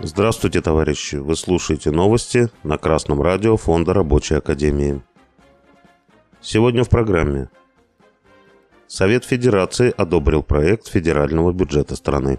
Здравствуйте, товарищи! Вы слушаете новости на Красном радио Фонда Рабочей Академии. Сегодня в программе. Совет Федерации одобрил проект федерального бюджета страны.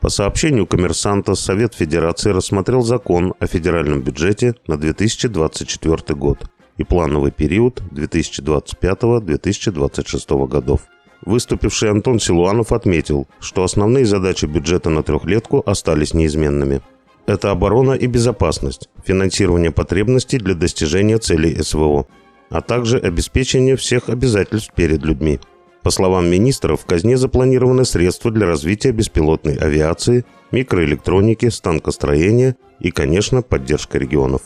По сообщению коммерсанта, Совет Федерации рассмотрел закон о федеральном бюджете на 2024 год и плановый период 2025-2026 годов. Выступивший Антон Силуанов отметил, что основные задачи бюджета на трехлетку остались неизменными. Это оборона и безопасность, финансирование потребностей для достижения целей СВО, а также обеспечение всех обязательств перед людьми – по словам министра, в казне запланированы средства для развития беспилотной авиации, микроэлектроники, станкостроения и, конечно, поддержка регионов.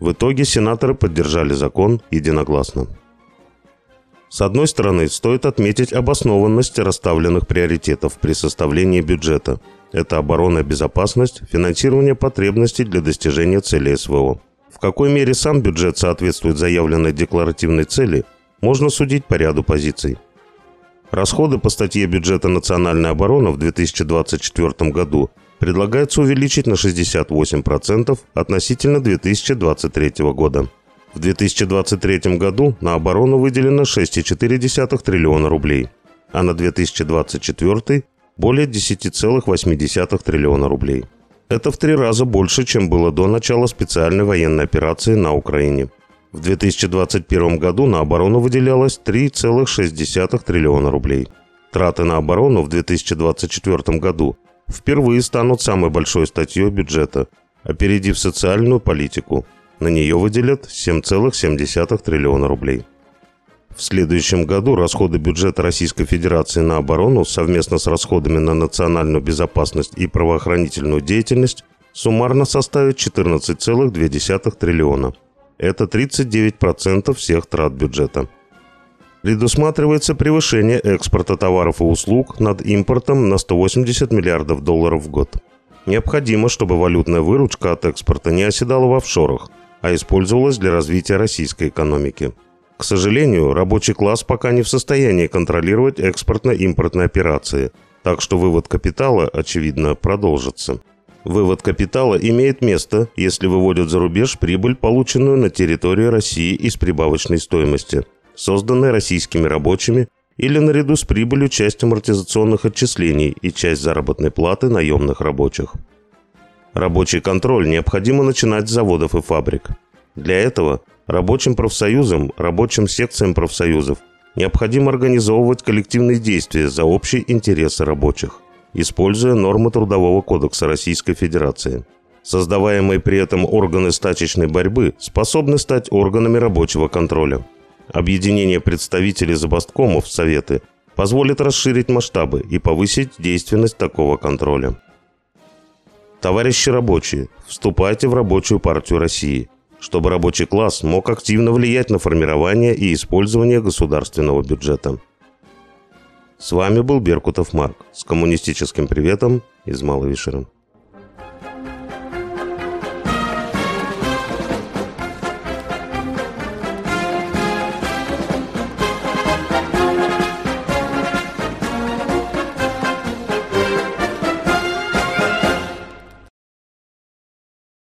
В итоге сенаторы поддержали закон единогласно. С одной стороны, стоит отметить обоснованность расставленных приоритетов при составлении бюджета. Это оборона безопасность, финансирование потребностей для достижения цели СВО. В какой мере сам бюджет соответствует заявленной декларативной цели, можно судить по ряду позиций – Расходы по статье бюджета национальной обороны в 2024 году предлагается увеличить на 68% относительно 2023 года. В 2023 году на оборону выделено 6,4 триллиона рублей, а на 2024 более 10,8 триллиона рублей. Это в три раза больше, чем было до начала специальной военной операции на Украине – в 2021 году на оборону выделялось 3,6 триллиона рублей. Траты на оборону в 2024 году впервые станут самой большой статьей бюджета, опередив социальную политику. На нее выделят 7,7 триллиона рублей. В следующем году расходы бюджета Российской Федерации на оборону совместно с расходами на национальную безопасность и правоохранительную деятельность суммарно составят 14,2 триллиона – это 39% всех трат бюджета. Предусматривается превышение экспорта товаров и услуг над импортом на 180 миллиардов долларов в год. Необходимо, чтобы валютная выручка от экспорта не оседала в офшорах, а использовалась для развития российской экономики. К сожалению, рабочий класс пока не в состоянии контролировать экспортно-импортные операции, так что вывод капитала, очевидно, продолжится. Вывод капитала имеет место, если выводят за рубеж прибыль, полученную на территории России из прибавочной стоимости, созданной российскими рабочими или наряду с прибылью часть амортизационных отчислений и часть заработной платы наемных рабочих. Рабочий контроль необходимо начинать с заводов и фабрик. Для этого рабочим профсоюзам, рабочим секциям профсоюзов необходимо организовывать коллективные действия за общие интересы рабочих – используя нормы Трудового кодекса Российской Федерации. Создаваемые при этом органы стачечной борьбы способны стать органами рабочего контроля. Объединение представителей забасткомов в Советы позволит расширить масштабы и повысить действенность такого контроля. Товарищи рабочие, вступайте в рабочую партию России, чтобы рабочий класс мог активно влиять на формирование и использование государственного бюджета. С вами был Беркутов Марк с коммунистическим приветом из Малой Вишеры.